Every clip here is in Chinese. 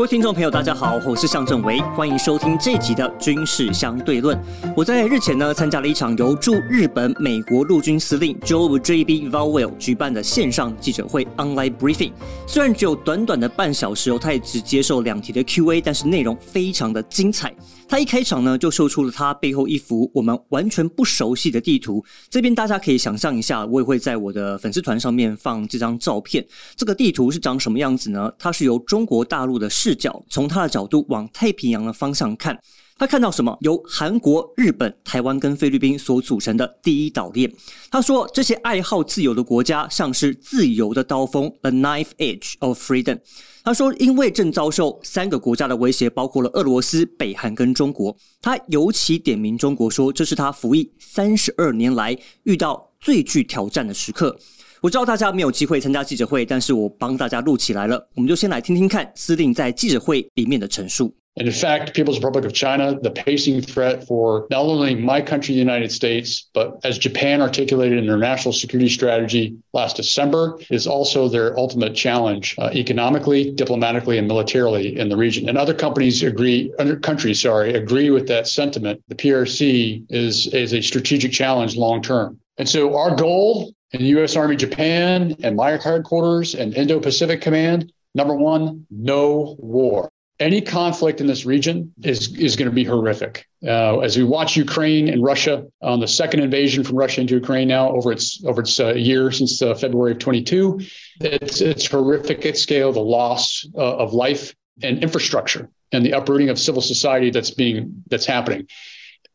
各位听众朋友，大家好，我是向正维，欢迎收听这集的军事相对论。我在日前呢参加了一场由驻日本美国陆军司令 Joe J B v a l w e l l 举办的线上记者会 （online briefing）。虽然只有短短的半小时哦，他也只接受两题的 Q&A，但是内容非常的精彩。他一开场呢就秀出了他背后一幅我们完全不熟悉的地图。这边大家可以想象一下，我也会在我的粉丝团上面放这张照片。这个地图是长什么样子呢？它是由中国大陆的市视角，从他的角度往太平洋的方向看。他看到什么？由韩国、日本、台湾跟菲律宾所组成的第一岛链。他说，这些爱好自由的国家像是自由的刀锋 （the knife edge of freedom）。他说，因为正遭受三个国家的威胁，包括了俄罗斯、北韩跟中国。他尤其点名中国，说这是他服役三十二年来遇到最具挑战的时刻。我知道大家没有机会参加记者会，但是我帮大家录起来了。我们就先来听听看司令在记者会里面的陈述。And in fact, People's Republic of China, the pacing threat for not only my country, the United States, but as Japan articulated in their national security strategy last December, is also their ultimate challenge uh, economically, diplomatically, and militarily in the region. And other companies agree, other countries, sorry, agree with that sentiment. The PRC is, is a strategic challenge long term. And so our goal in U.S. Army Japan and my headquarters and Indo-Pacific Command, number one, no war any conflict in this region is is going to be horrific. Uh, as we watch Ukraine and Russia on the second invasion from Russia into Ukraine now over its over its uh, year since uh, February of 22, it's it's horrific at scale. The loss uh, of life and infrastructure and the uprooting of civil society that's being that's happening.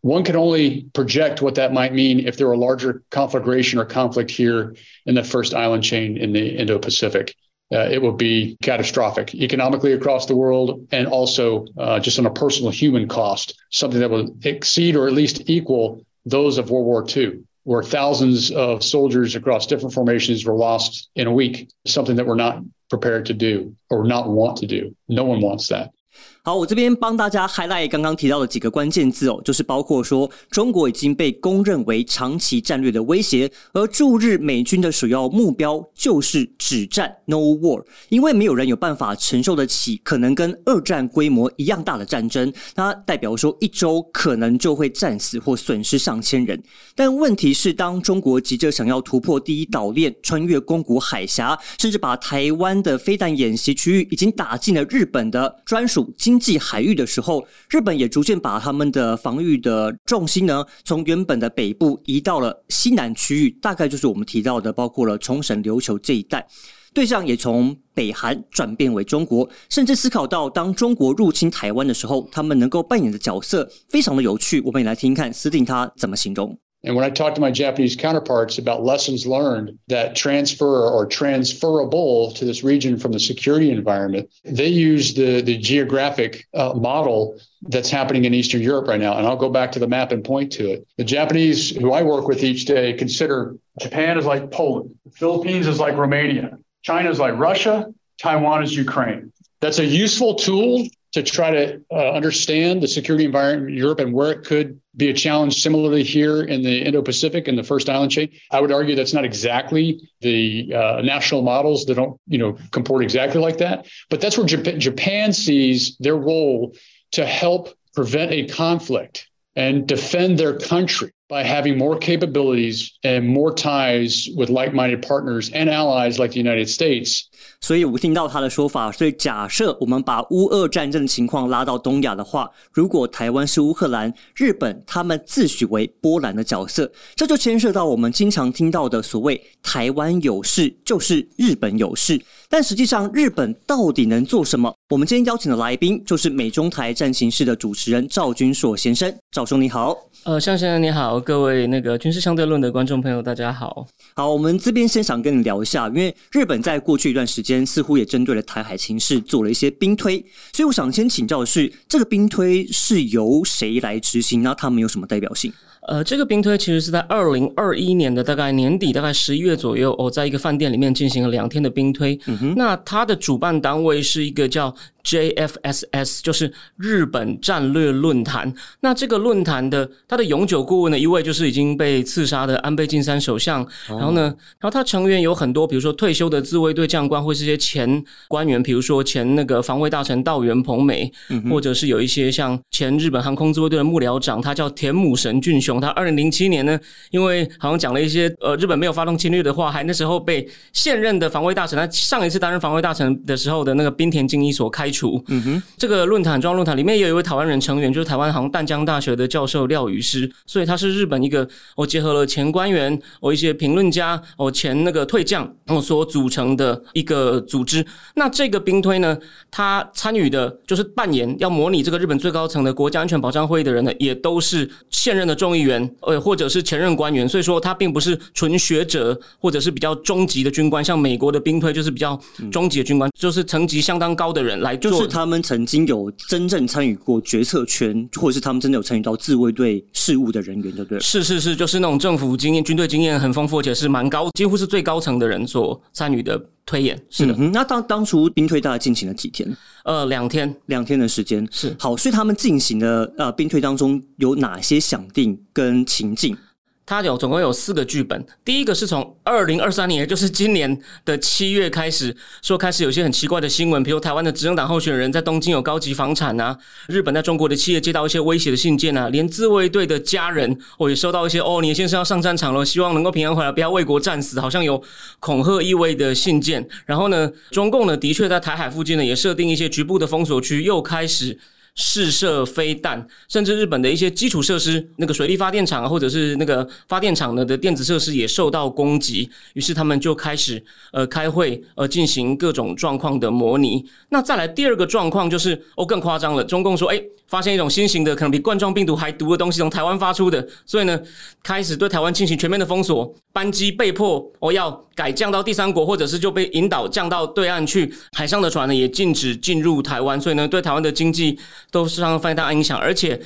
One can only project what that might mean if there were a larger conflagration or conflict here in the first island chain in the Indo-Pacific uh, it would be catastrophic economically across the world and also uh, just on a personal human cost, something that would exceed or at least equal those of World War II, where thousands of soldiers across different formations were lost in a week, something that we're not prepared to do or not want to do. No one wants that. 好，我这边帮大家 highlight 刚刚提到的几个关键字哦，就是包括说中国已经被公认为长期战略的威胁，而驻日美军的首要目标就是止战 （no war），因为没有人有办法承受得起可能跟二战规模一样大的战争，它代表说一周可能就会战死或损失上千人。但问题是，当中国急着想要突破第一岛链，穿越宫古海峡，甚至把台湾的飞弹演习区域已经打进了日本的专属经。经济海域的时候，日本也逐渐把他们的防御的重心呢，从原本的北部移到了西南区域，大概就是我们提到的，包括了冲绳、琉球这一带。对象也从北韩转变为中国，甚至思考到当中国入侵台湾的时候，他们能够扮演的角色非常的有趣。我们也来听一看司令他怎么形容。And when I talk to my Japanese counterparts about lessons learned that transfer or transferable to this region from the security environment, they use the, the geographic uh, model that's happening in Eastern Europe right now. And I'll go back to the map and point to it. The Japanese who I work with each day consider Japan is like Poland, the Philippines is like Romania, China is like Russia, Taiwan is Ukraine. That's a useful tool to try to uh, understand the security environment in Europe and where it could be a challenge similarly here in the Indo-Pacific in the first island chain. I would argue that's not exactly the uh, national models that don't, you know, comport exactly like that. But that's where Japan sees their role to help prevent a conflict and defend their country by having more capabilities and more ties with like-minded partners and allies like the United States 所以我听到他的说法，所以假设我们把乌俄战争的情况拉到东亚的话，如果台湾是乌克兰，日本他们自诩为波兰的角色，这就牵涉到我们经常听到的所谓“台湾有事就是日本有事”。但实际上，日本到底能做什么？我们今天邀请的来宾就是美中台战情室的主持人赵军硕先生。赵兄你好，呃，向先生你好，各位那个军事相对论的观众朋友大家好。好，我们这边先想跟你聊一下，因为日本在过去一段时间。似乎也针对了台海情势做了一些兵推，所以我想先请教的是，这个兵推是由谁来执行？那他们有什么代表性？呃，这个兵推其实是在二零二一年的大概年底，大概十一月左右，我在一个饭店里面进行了两天的兵推。嗯那它的主办单位是一个叫。JFSS 就是日本战略论坛。那这个论坛的它的永久顾问呢，一位就是已经被刺杀的安倍晋三首相。然后呢，然后他成员有很多，比如说退休的自卫队将官，或是一些前官员，比如说前那个防卫大臣道元朋美，或者是有一些像前日本航空自卫队的幕僚长，他叫田母神俊雄。他二零零七年呢，因为好像讲了一些呃日本没有发动侵略的话，还那时候被现任的防卫大臣，他上一次担任防卫大臣的时候的那个滨田敬一所开。除，嗯哼，这个论坛中央论坛里面也有一位台湾人成员，就是台湾好像淡江大学的教授廖宇师，所以他是日本一个我结合了前官员，我一些评论家，我前那个退将我所组成的一个组织。那这个兵推呢，他参与的就是扮演要模拟这个日本最高层的国家安全保障会议的人呢，也都是现任的众议员，呃，或者是前任官员，所以说他并不是纯学者或者是比较中级的军官，像美国的兵推就是比较中级的军官，就是层级相当高的人来。就是他们曾经有真正参与过决策圈，或者是他们真的有参与到自卫队事务的人员，对不对？是是是，就是那种政府经验、军队经验很丰富，而且是蛮高，几乎是最高层的人所参与的推演。是的，那当当初兵推大概进行了几天？呃，两天，两天的时间是好。所以他们进行的呃兵推当中有哪些想定跟情境？它有总共有四个剧本，第一个是从二零二三年，也就是今年的七月开始，说开始有些很奇怪的新闻，比如台湾的执政党候选人在东京有高级房产啊，日本在中国的企业接到一些威胁的信件啊，连自卫队的家人我也收到一些哦，你先生要上战场了，希望能够平安回来，不要为国战死，好像有恐吓意味的信件。然后呢，中共呢的确在台海附近呢也设定一些局部的封锁区，又开始。试射飞弹，甚至日本的一些基础设施，那个水力发电厂，或者是那个发电厂呢的电子设施也受到攻击。于是他们就开始呃开会，呃进行各种状况的模拟。那再来第二个状况就是哦更夸张了，中共说哎发现一种新型的可能比冠状病毒还毒的东西从台湾发出的，所以呢开始对台湾进行全面的封锁，班机被迫哦要改降到第三国，或者是就被引导降到对岸去。海上的船呢也禁止进入台湾，所以呢对台湾的经济。都是常非常大影响，而且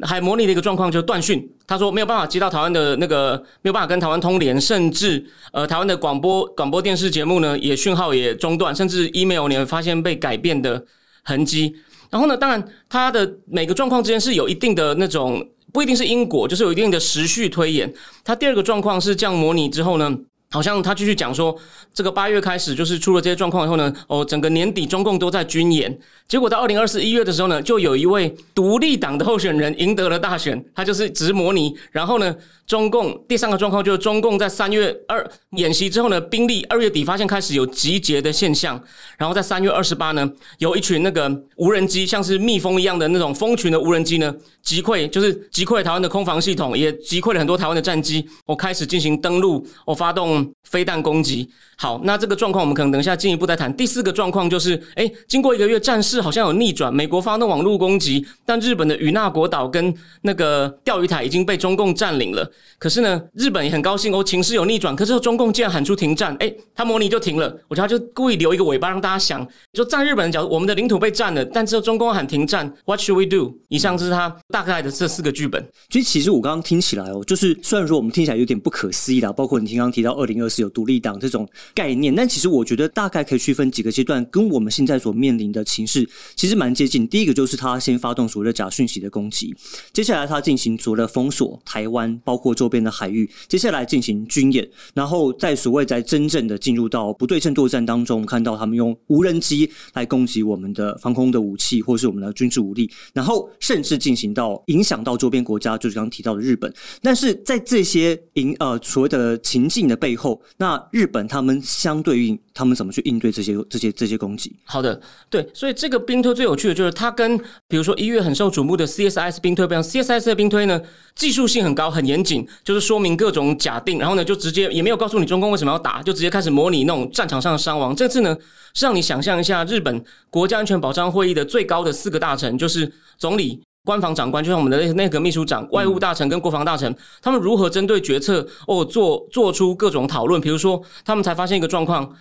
还模拟的一个状况就是断讯。他说没有办法接到台湾的那个，没有办法跟台湾通联，甚至呃台湾的广播广播电视节目呢也讯号也中断，甚至 email 你会发现被改变的痕迹。然后呢，当然它的每个状况之间是有一定的那种不一定是因果，就是有一定的时序推演。它第二个状况是这样模拟之后呢。好像他继续讲说，这个八月开始就是出了这些状况以后呢，哦，整个年底中共都在军演，结果到二零二四一月的时候呢，就有一位独立党的候选人赢得了大选，他就是直摩尼，然后呢。中共第三个状况就是中共在三月二演习之后呢，兵力二月底发现开始有集结的现象，然后在三月二十八呢，有一群那个无人机像是蜜蜂一样的那种蜂群的无人机呢，击溃就是击溃台湾的空防系统，也击溃了很多台湾的战机，我开始进行登陆，我发动飞弹攻击。好，那这个状况我们可能等一下进一步再谈。第四个状况就是，哎，经过一个月战事好像有逆转，美国发动网络攻击，但日本的与那国岛跟那个钓鱼台已经被中共占领了。可是呢，日本也很高兴哦，情势有逆转。可是中共竟然喊出停战，哎，他模拟就停了。我觉得他就故意留一个尾巴让大家想，就站日本的角度，我们的领土被占了，但之后中共喊停战，What should we do？以上就是他大概的这四个剧本。其实，其实我刚刚听起来哦，就是虽然说我们听起来有点不可思议啦，包括你刚刚提到二零二四有独立党这种概念，但其实我觉得大概可以区分几个阶段，跟我们现在所面临的情势其实蛮接近。第一个就是他先发动所谓的假讯息的攻击，接下来他进行所谓的封锁台湾，包括。周边的海域，接下来进行军演，然后在所谓在真正的进入到不对称作战当中，看到他们用无人机来攻击我们的防空的武器，或是我们的军事武力，然后甚至进行到影响到周边国家，就是刚刚提到的日本。但是在这些影呃所谓的情境的背以后，那日本他们相对应，他们怎么去应对这些这些这些攻击？好的，对，所以这个兵推最有趣的就是它跟比如说一月很受瞩目的 CSIS 兵推不一样，CSIS 的兵推呢技术性很高，很严谨。就是说明各种假定，然后呢，就直接也没有告诉你中共为什么要打，就直接开始模拟那种战场上的伤亡。这次呢，是让你想象一下日本国家安全保障会议的最高的四个大臣，就是总理、官房长官，就像我们的内阁秘书长、外务大臣跟国防大臣，他们如何针对决策哦做做出各种讨论。比如说，他们才发现一个状况，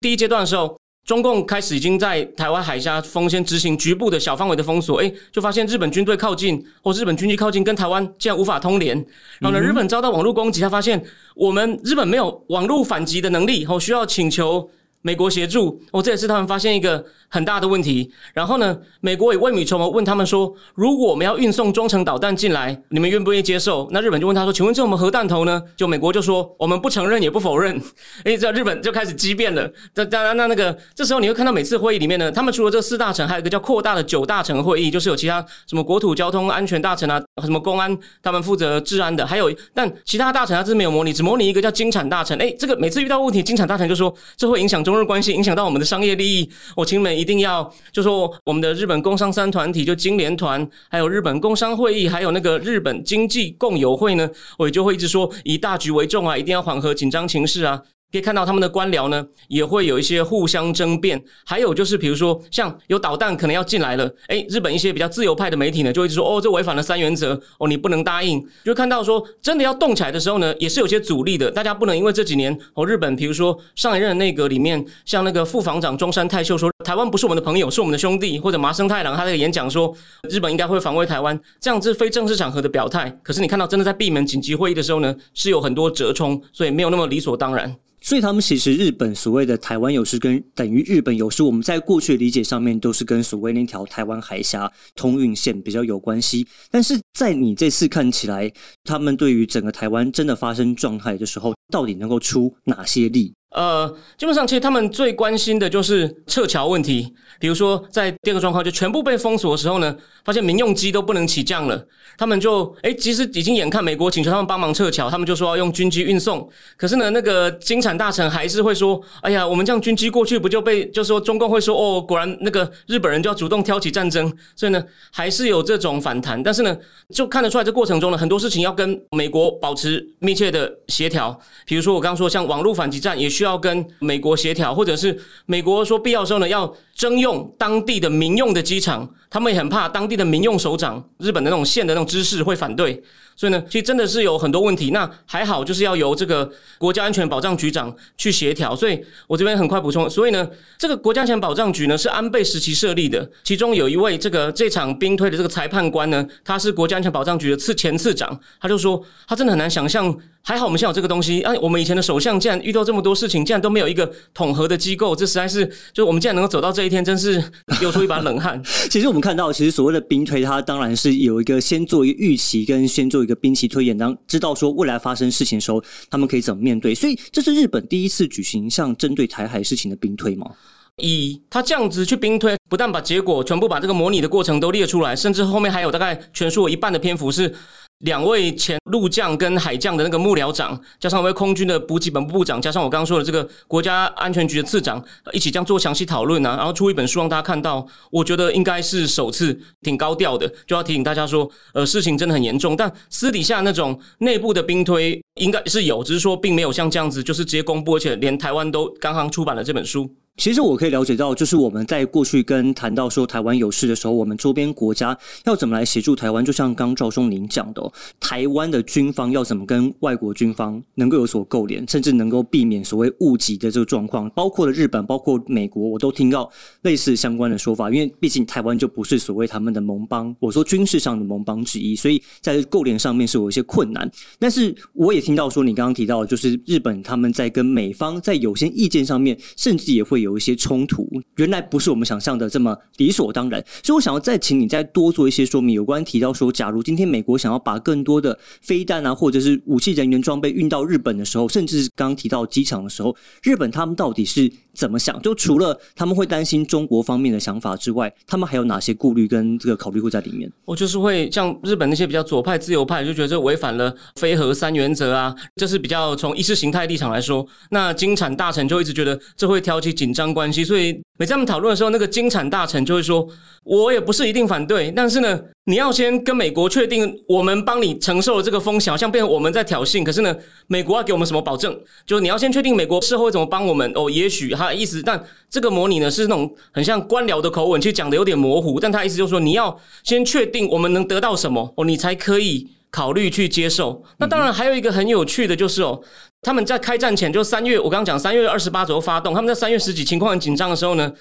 第一阶段的时候。中共开始已经在台湾海峡封先执行局部的小范围的封锁，哎，就发现日本军队靠近或日本军机靠近，跟台湾竟然无法通联。然后呢，日本遭到网络攻击，他发现我们日本没有网络反击的能力，后需要请求美国协助。哦，这也是他们发现一个。很大的问题。然后呢，美国也未雨绸缪，问他们说：“如果我们要运送中程导弹进来，你们愿不愿意接受？”那日本就问他说：“请问这我们核弹头呢？”就美国就说：“我们不承认也不否认。”哎，这日本就开始激变了。那当然，那那个这时候你会看到每次会议里面呢，他们除了这四大臣，还有一个叫扩大的九大臣会议，就是有其他什么国土交通安全大臣啊，什么公安他们负责治安的，还有但其他大臣他是没有模拟，只模拟一个叫金产大臣。哎，这个每次遇到问题，金产大臣就说这会影响中中日关系，影响到我们的商业利益，我请你们一定要就。说我们的日本工商三团体就金联团，还有日本工商会议，还有那个日本经济共有会呢，我也就会一直说以大局为重啊，一定要缓和紧张情势啊。可以看到他们的官僚呢，也会有一些互相争辩。还有就是，比如说像有导弹可能要进来了，哎，日本一些比较自由派的媒体呢，就会说哦，这违反了三原则，哦，你不能答应。就看到说真的要动起来的时候呢，也是有些阻力的。大家不能因为这几年哦，日本比如说上一任内阁里面，像那个副防长中山泰秀说台湾不是我们的朋友，是我们的兄弟，或者麻生太郎他那个演讲说日本应该会防卫台湾，这样子非正式场合的表态。可是你看到真的在闭门紧急会议的时候呢，是有很多折冲，所以没有那么理所当然。所以他们其实日本所谓的台湾有事跟等于日本有事，我们在过去理解上面都是跟所谓那条台湾海峡通运线比较有关系。但是在你这次看起来，他们对于整个台湾真的发生状态的时候，到底能够出哪些力？呃，基本上其实他们最关心的就是撤侨问题。比如说，在第二个状况就全部被封锁的时候呢，发现民用机都不能起降了，他们就哎，其实已经眼看美国请求他们帮忙撤侨，他们就说要用军机运送。可是呢，那个金产大臣还是会说：“哎呀，我们这样军机过去，不就被就说中共会说哦，果然那个日本人就要主动挑起战争。”所以呢，还是有这种反弹。但是呢，就看得出来这过程中呢，很多事情要跟美国保持密切的协调。比如说我刚刚说，像网络反击战也需要跟美国协调，或者是美国说必要时候呢要征用当地的民用的机场，他们也很怕当地的民用首长、日本的那种县的那种知识会反对。所以呢，其实真的是有很多问题。那还好，就是要由这个国家安全保障局长去协调。所以我这边很快补充。所以呢，这个国家安全保障局呢是安倍时期设立的，其中有一位这个这场兵推的这个裁判官呢，他是国家安全保障局的次前次长，他就说他真的很难想象。还好我们现在有这个东西，哎，我们以前的首相竟然遇到这么多事情，竟然都没有一个统合的机构，这实在是，就我们竟然能够走到这一天，真是流出一把冷汗。其实我们看到，其实所谓的兵推，它当然是有一个先做一个预期，跟先做一个兵棋推演，当知道说未来发生事情的时候，他们可以怎么面对。所以这是日本第一次举行像针对台海事情的兵推吗？以他这样子去兵推，不但把结果全部把这个模拟的过程都列出来，甚至后面还有大概全书有一半的篇幅是。两位前陆将跟海将的那个幕僚长，加上一位空军的补给本部部长，加上我刚刚说的这个国家安全局的次长，一起这样做详细讨论啊，然后出一本书让大家看到。我觉得应该是首次，挺高调的，就要提醒大家说，呃，事情真的很严重。但私底下那种内部的兵推应该是有，只是说并没有像这样子，就是直接公布，而且连台湾都刚刚出版了这本书。其实我可以了解到，就是我们在过去跟谈到说台湾有事的时候，我们周边国家要怎么来协助台湾，就像刚赵松林讲的，台湾的军方要怎么跟外国军方能够有所勾连，甚至能够避免所谓误击的这个状况，包括了日本，包括美国，我都听到类似相关的说法。因为毕竟台湾就不是所谓他们的盟邦，我说军事上的盟邦之一，所以在勾连上面是有一些困难。但是我也听到说，你刚刚提到，就是日本他们在跟美方在有些意见上面，甚至也会。有一些冲突，原来不是我们想象的这么理所当然，所以我想要再请你再多做一些说明。有关提到说，假如今天美国想要把更多的飞弹啊，或者是武器、人员、装备运到日本的时候，甚至是刚刚提到机场的时候，日本他们到底是？怎么想？就除了他们会担心中国方面的想法之外，他们还有哪些顾虑跟这个考虑会在里面？我就是会像日本那些比较左派、自由派，就觉得这违反了非核三原则啊，这是比较从意识形态立场来说。那金产大臣就一直觉得这会挑起紧张关系，所以每次他们讨论的时候，那个金产大臣就会说：“我也不是一定反对，但是呢。”你要先跟美国确定，我们帮你承受了这个风险，好像变我们在挑衅。可是呢，美国要给我们什么保证？就是你要先确定美国事后会怎么帮我们。哦，也许他的意思，但这个模拟呢是那种很像官僚的口吻，其实讲的有点模糊。但他意思就是说，你要先确定我们能得到什么，哦，你才可以。考虑去接受。那当然还有一个很有趣的就是哦，他们在开战前就三月，我刚刚讲三月二十八左右发动，他们在三月十几情况很紧张的时候呢，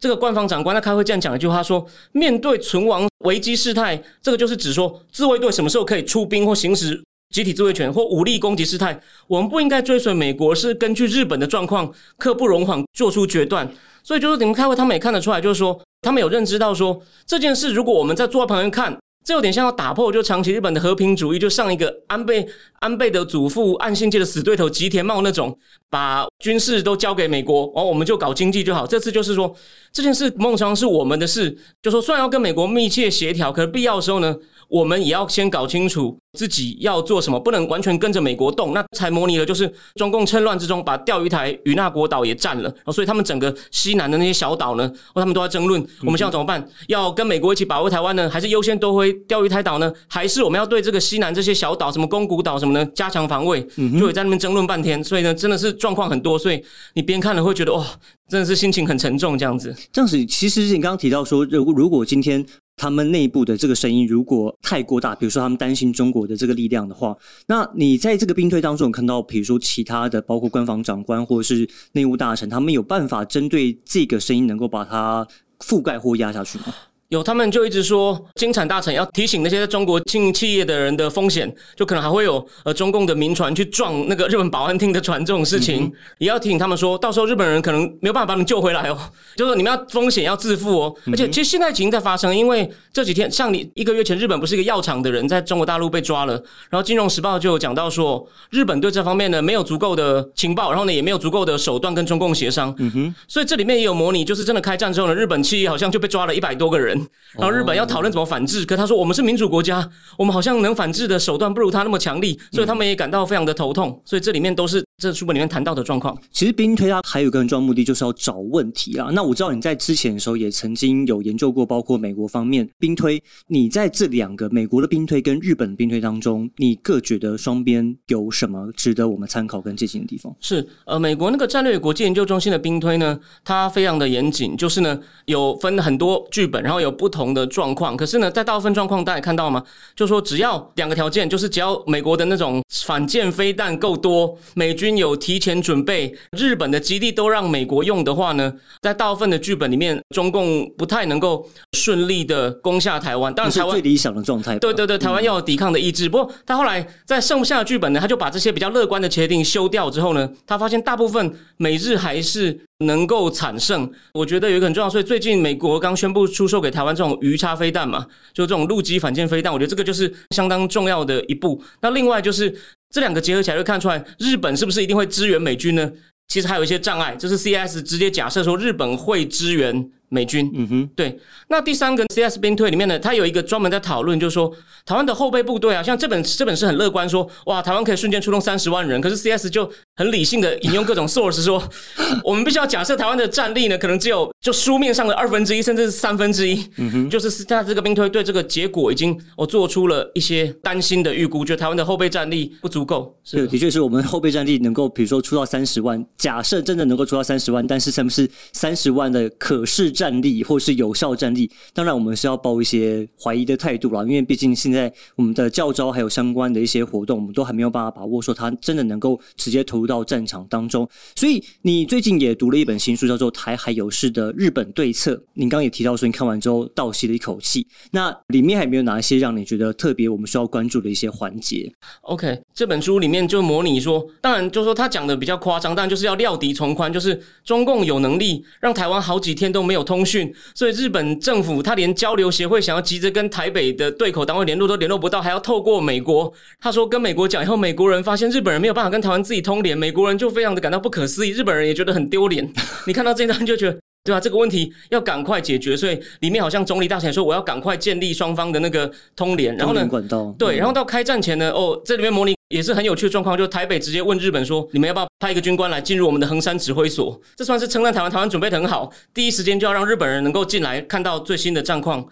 这个官方长官在开会这样讲一句话说：面对存亡危机事态，这个就是指说自卫队什么时候可以出兵或行使。集体自卫权或武力攻击事态，我们不应该追随美国，是根据日本的状况，刻不容缓做出决断。所以就是你们开会，他们也看得出来，就是说他们有认知到说这件事，如果我们在坐在旁边看，这有点像要打破就长期日本的和平主义，就上一个安倍安倍的祖父岸信介的死对头吉田茂那种，把军事都交给美国，然后我们就搞经济就好。这次就是说这件事，孟常是我们的事，就说虽然要跟美国密切协调，可是必要的时候呢。我们也要先搞清楚自己要做什么，不能完全跟着美国动，那才模拟了就是中共趁乱之中把钓鱼台与那国岛也占了，所以他们整个西南的那些小岛呢，他们都在争论，我们现在怎么办？要跟美国一起保卫台湾呢，还是优先夺回钓鱼台岛呢？还是我们要对这个西南这些小岛，什么宫古岛什么呢，加强防卫？就也在那边争论半天，所以呢，真的是状况很多，所以你边看了会觉得哇，真的是心情很沉重这样子。这样子，其实你刚刚提到说，如如果今天。他们内部的这个声音如果太过大，比如说他们担心中国的这个力量的话，那你在这个兵推当中看到，比如说其他的，包括官方长官或者是内务大臣，他们有办法针对这个声音能够把它覆盖或压下去吗？有，他们就一直说，金产大臣要提醒那些在中国经营企业的人的风险，就可能还会有呃中共的民船去撞那个日本保安厅的船这种事情，也要提醒他们说，到时候日本人可能没有办法把你救回来哦，就是你们要风险要自负哦。而且其实现在已经在发生，因为这几天像你一个月前，日本不是一个药厂的人在中国大陆被抓了，然后《金融时报》就有讲到说，日本对这方面呢没有足够的情报，然后呢也没有足够的手段跟中共协商，嗯哼，所以这里面也有模拟，就是真的开战之后呢，日本企业好像就被抓了一百多个人。然后日本要讨论怎么反制，可他说我们是民主国家，我们好像能反制的手段不如他那么强力，所以他们也感到非常的头痛。所以这里面都是这书本里面谈到的状况。其实兵推它还有一个很重要目的，就是要找问题啊。那我知道你在之前的时候也曾经有研究过，包括美国方面兵推。你在这两个美国的兵推跟日本的兵推当中，你各觉得双边有什么值得我们参考跟借鉴的地方？是呃，美国那个战略国际研究中心的兵推呢，它非常的严谨，就是呢有分很多剧本，然后有不同。的状况，可是呢，在大部分状况，大家看到吗？就说只要两个条件，就是只要美国的那种反舰飞弹够多，美军有提前准备，日本的基地都让美国用的话呢，在大部分的剧本里面，中共不太能够顺利的攻下台湾。当然，台湾最理想的状态。对对对，台湾要有抵抗的意志。不过，他后来在剩下的剧本呢，他就把这些比较乐观的协定修掉之后呢，他发现大部分美日还是。能够产生，我觉得有一个很重要，所以最近美国刚宣布出售给台湾这种鱼叉飞弹嘛，就这种陆基反舰飞弹，我觉得这个就是相当重要的一步。那另外就是这两个结合起来，就看出来日本是不是一定会支援美军呢？其实还有一些障碍，就是 CS 直接假设说日本会支援。美军，嗯哼，对。那第三个 CS 兵推里面呢，它有一个专门在讨论，就是说台湾的后备部队啊，像这本这本是很乐观，说哇，台湾可以瞬间出动三十万人。可是 CS 就很理性的引用各种 source 说，我们必须要假设台湾的战力呢，可能只有就书面上的二分之一，甚至是三分之一。嗯哼，就是他这个兵推对这个结果已经我做出了一些担心的预估，觉得台湾的后备战力不足够。对，的确是我们后备战力能够，比如说出到三十万，假设真的能够出到三十万，但是是不是三十万的可视？战力或是有效战力，当然我们是要抱一些怀疑的态度啦，因为毕竟现在我们的教招还有相关的一些活动，我们都还没有办法把握说它真的能够直接投入到战场当中。所以你最近也读了一本新书，叫做《台海有事的日本对策》。您刚刚也提到说，你看完之后倒吸了一口气。那里面还没有哪一些让你觉得特别我们需要关注的一些环节？OK，这本书里面就模拟说，当然就是说他讲的比较夸张，但就是要料敌从宽，就是中共有能力让台湾好几天都没有。通讯，所以日本政府他连交流协会想要急着跟台北的对口单位联络都联络不到，还要透过美国。他说跟美国讲以后，美国人发现日本人没有办法跟台湾自己通联，美国人就非常的感到不可思议，日本人也觉得很丢脸。你看到这段就觉得，对吧？这个问题要赶快解决，所以里面好像总理大臣说我要赶快建立双方的那个通联，然后呢，管道对，然后到开战前呢，哦，这里面模拟。也是很有趣的状况，就台北直接问日本说：“你们要不要派一个军官来进入我们的横山指挥所？”这算是称赞台湾，台湾准备的很好，第一时间就要让日本人能够进来看到最新的战况。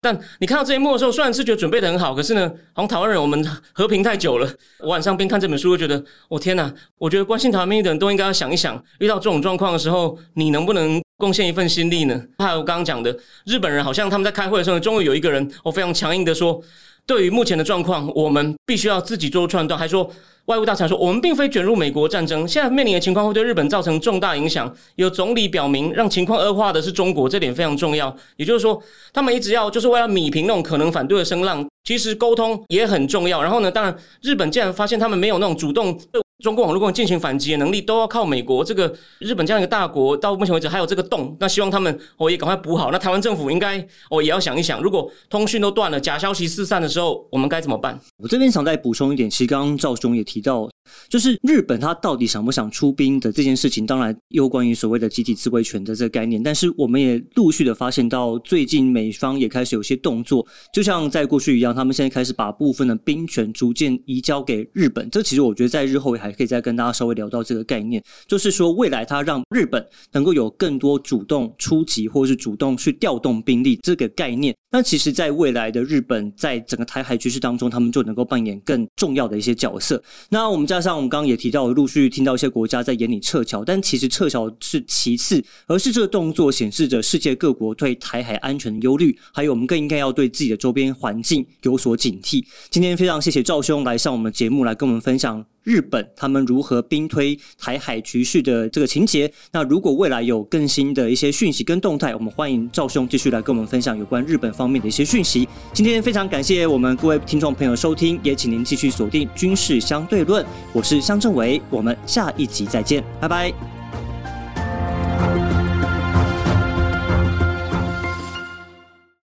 但你看到这一幕的时候，虽然是觉得准备的很好，可是呢，好像台湾人我们和平太久了。我晚上边看这本书，就觉得，我天哪！我觉得关心台湾命运的人都应该要想一想，遇到这种状况的时候，你能不能贡献一份心力呢？还有我刚刚讲的，日本人好像他们在开会的时候，终于有一个人，我非常强硬的说。对于目前的状况，我们必须要自己做出判断。还说外务大臣说，我们并非卷入美国战争，现在面临的情况会对日本造成重大影响。有总理表明，让情况恶化的是中国，这点非常重要。也就是说，他们一直要就是为了米平那种可能反对的声浪，其实沟通也很重要。然后呢，当然日本既然发现他们没有那种主动。中共如果进行反击的能力，都要靠美国。这个日本这样一个大国，到目前为止还有这个洞，那希望他们哦也赶快补好。那台湾政府应该哦也要想一想，如果通讯都断了，假消息四散的时候，我们该怎么办？我这边想再补充一点，其实刚刚赵兄也提到。就是日本，他到底想不想出兵的这件事情，当然有关于所谓的集体自卫权的这个概念。但是我们也陆续的发现到，最近美方也开始有些动作，就像在过去一样，他们现在开始把部分的兵权逐渐移交给日本。这其实我觉得在日后也还可以再跟大家稍微聊到这个概念，就是说未来他让日本能够有更多主动出击，或是主动去调动兵力这个概念。那其实，在未来的日本，在整个台海局势当中，他们就能够扮演更重要的一些角色。那我们加上我们刚刚也提到，陆续听到一些国家在眼里撤侨，但其实撤侨是其次，而是这个动作显示着世界各国对台海安全的忧虑，还有我们更应该要对自己的周边环境有所警惕。今天非常谢谢赵兄来上我们节目，来跟我们分享。日本他们如何兵推台海局势的这个情节？那如果未来有更新的一些讯息跟动态，我们欢迎赵兄继续来跟我们分享有关日本方面的一些讯息。今天非常感谢我们各位听众朋友收听，也请您继续锁定军事相对论。我是香正伟，我们下一集再见，拜拜。